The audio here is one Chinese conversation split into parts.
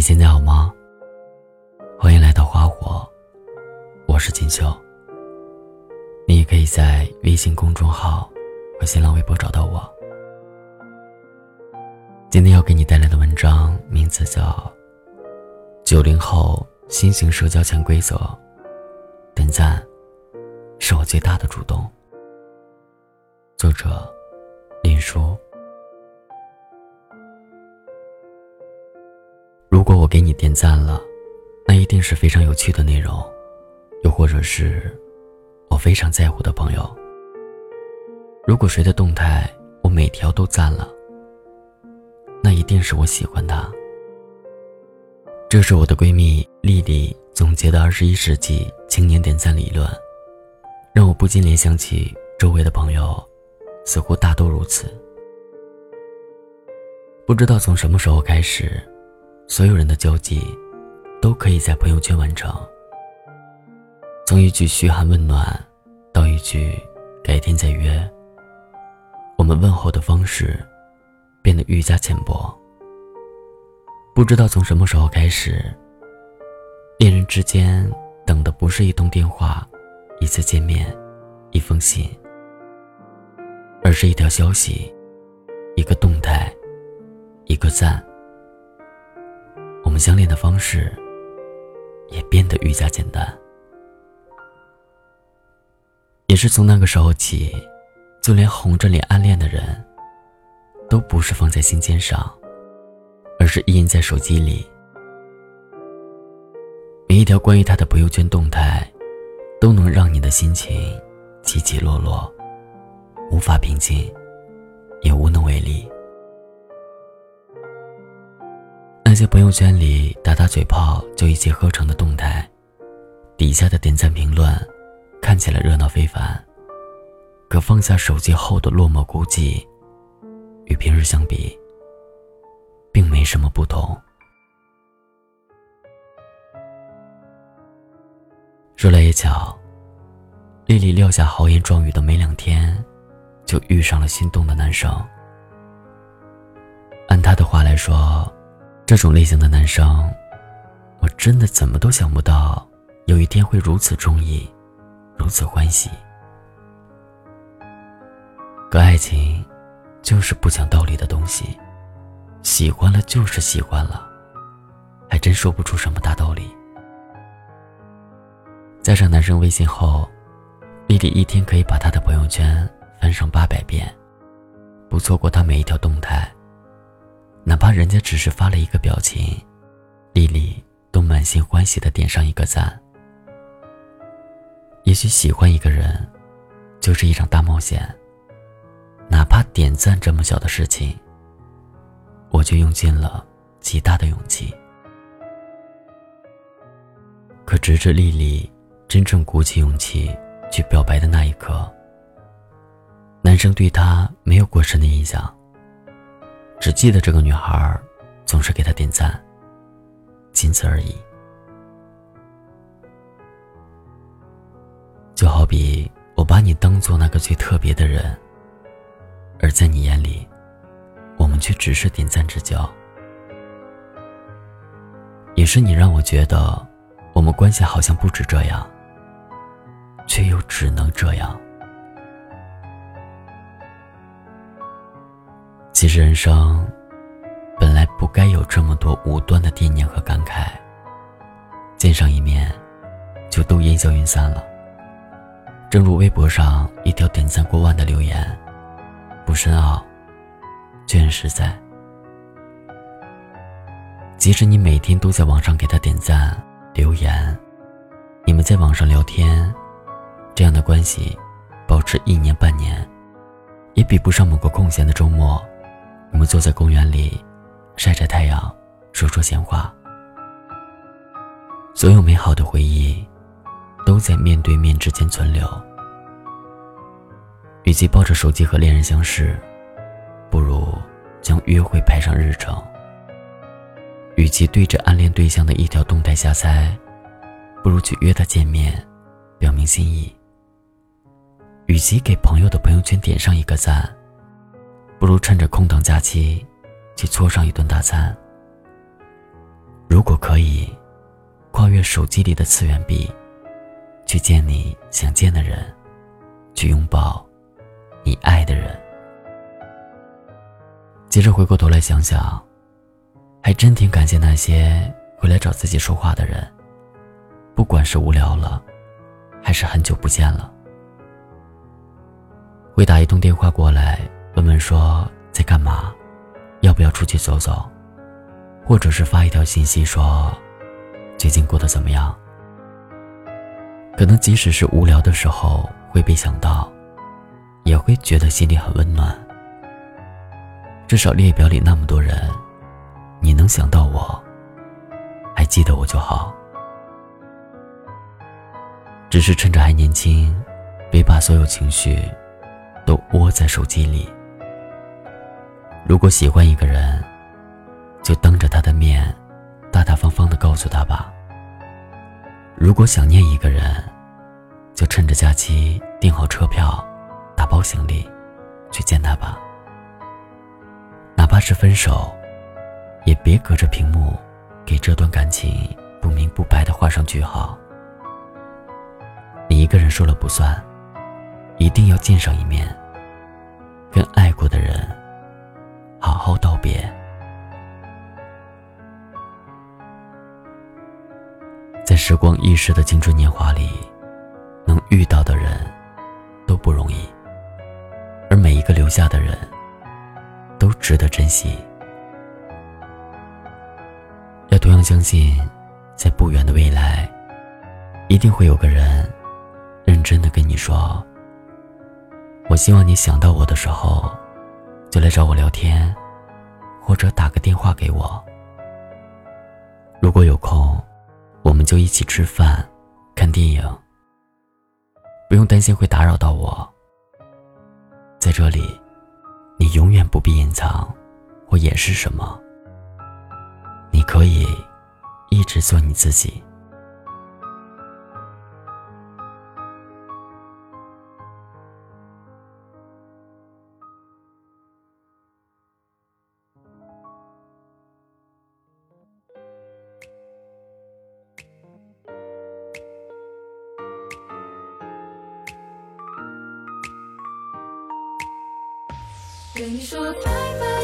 你现在好吗？欢迎来到花火，我是锦绣。你也可以在微信公众号和新浪微博找到我。今天要给你带来的文章名字叫《九零后新型社交潜规则》，点赞是我最大的主动。作者林叔。如果我给你点赞了，那一定是非常有趣的内容，又或者是我非常在乎的朋友。如果谁的动态我每条都赞了，那一定是我喜欢他。这是我的闺蜜丽丽总结的二十一世纪青年点赞理论，让我不禁联想起周围的朋友，似乎大都如此。不知道从什么时候开始。所有人的交际，都可以在朋友圈完成。从一句嘘寒问暖，到一句改天再约，我们问候的方式变得愈加浅薄。不知道从什么时候开始，恋人之间等的不是一通电话、一次见面、一封信，而是一条消息、一个动态、一个赞。相恋的方式也变得愈加简单，也是从那个时候起，就连红着脸暗恋的人，都不是放在心尖上，而是印在手机里。每一条关于他的朋友圈动态，都能让你的心情起起落落，无法平静，也无能为力。那些朋友圈里打打嘴炮就一气呵成的动态，底下的点赞评论看起来热闹非凡，可放下手机后的落寞孤寂，与平日相比，并没什么不同。说来也巧，丽丽撂下豪言壮语的没两天，就遇上了心动的男生。按她的话来说。这种类型的男生，我真的怎么都想不到，有一天会如此中意，如此欢喜。可爱情，就是不讲道理的东西，喜欢了就是喜欢了，还真说不出什么大道理。加上男生微信后，丽丽一天可以把他的朋友圈翻上八百遍，不错过他每一条动态。哪怕人家只是发了一个表情，丽丽都满心欢喜的点上一个赞。也许喜欢一个人，就是一场大冒险。哪怕点赞这么小的事情，我就用尽了极大的勇气。可直至丽丽真正鼓起勇气去表白的那一刻，男生对她没有过深的印象。只记得这个女孩总是给他点赞，仅此而已。就好比我把你当做那个最特别的人，而在你眼里，我们却只是点赞之交。也是你让我觉得，我们关系好像不止这样，却又只能这样。其实人生本来不该有这么多无端的惦念和感慨，见上一面就都烟消云散了。正如微博上一条点赞过万的留言，不深奥，却很实在。即使你每天都在网上给他点赞留言，你们在网上聊天，这样的关系保持一年半年，也比不上某个空闲的周末。我们坐在公园里，晒着太阳，说说闲话。所有美好的回忆，都在面对面之间存留。与其抱着手机和恋人相视，不如将约会排上日程。与其对着暗恋对象的一条动态瞎猜，不如去约他见面，表明心意。与其给朋友的朋友圈点上一个赞。不如趁着空档假期，去搓上一顿大餐。如果可以，跨越手机里的次元壁，去见你想见的人，去拥抱你爱的人。接着回过头来想想，还真挺感谢那些会来找自己说话的人，不管是无聊了，还是很久不见了，会打一通电话过来问问说在干嘛，要不要出去走走，或者是发一条信息说最近过得怎么样。可能即使是无聊的时候会被想到，也会觉得心里很温暖。至少列表里那么多人，你能想到我，还记得我就好。只是趁着还年轻，别把所有情绪都窝在手机里。如果喜欢一个人，就当着他的面，大大方方的告诉他吧。如果想念一个人，就趁着假期订好车票，打包行李，去见他吧。哪怕是分手，也别隔着屏幕给这段感情不明不白的画上句号。你一个人说了不算，一定要见上一面，跟爱过的人时光易逝的青春年华里，能遇到的人都不容易，而每一个留下的人。都值得珍惜。要同样相信，在不远的未来，一定会有个人认真的跟你说：“我希望你想到我的时候，就来找我聊天，或者打个电话给我。如果有空，我们就一起吃饭、看电影。不用担心会打扰到我，在这里。”你永远不必隐藏或掩饰什么，你可以一直做你自己。跟你说拜拜，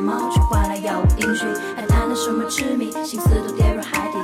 猫，却换来杳无音讯，还谈了什么痴迷，心思都跌入海底，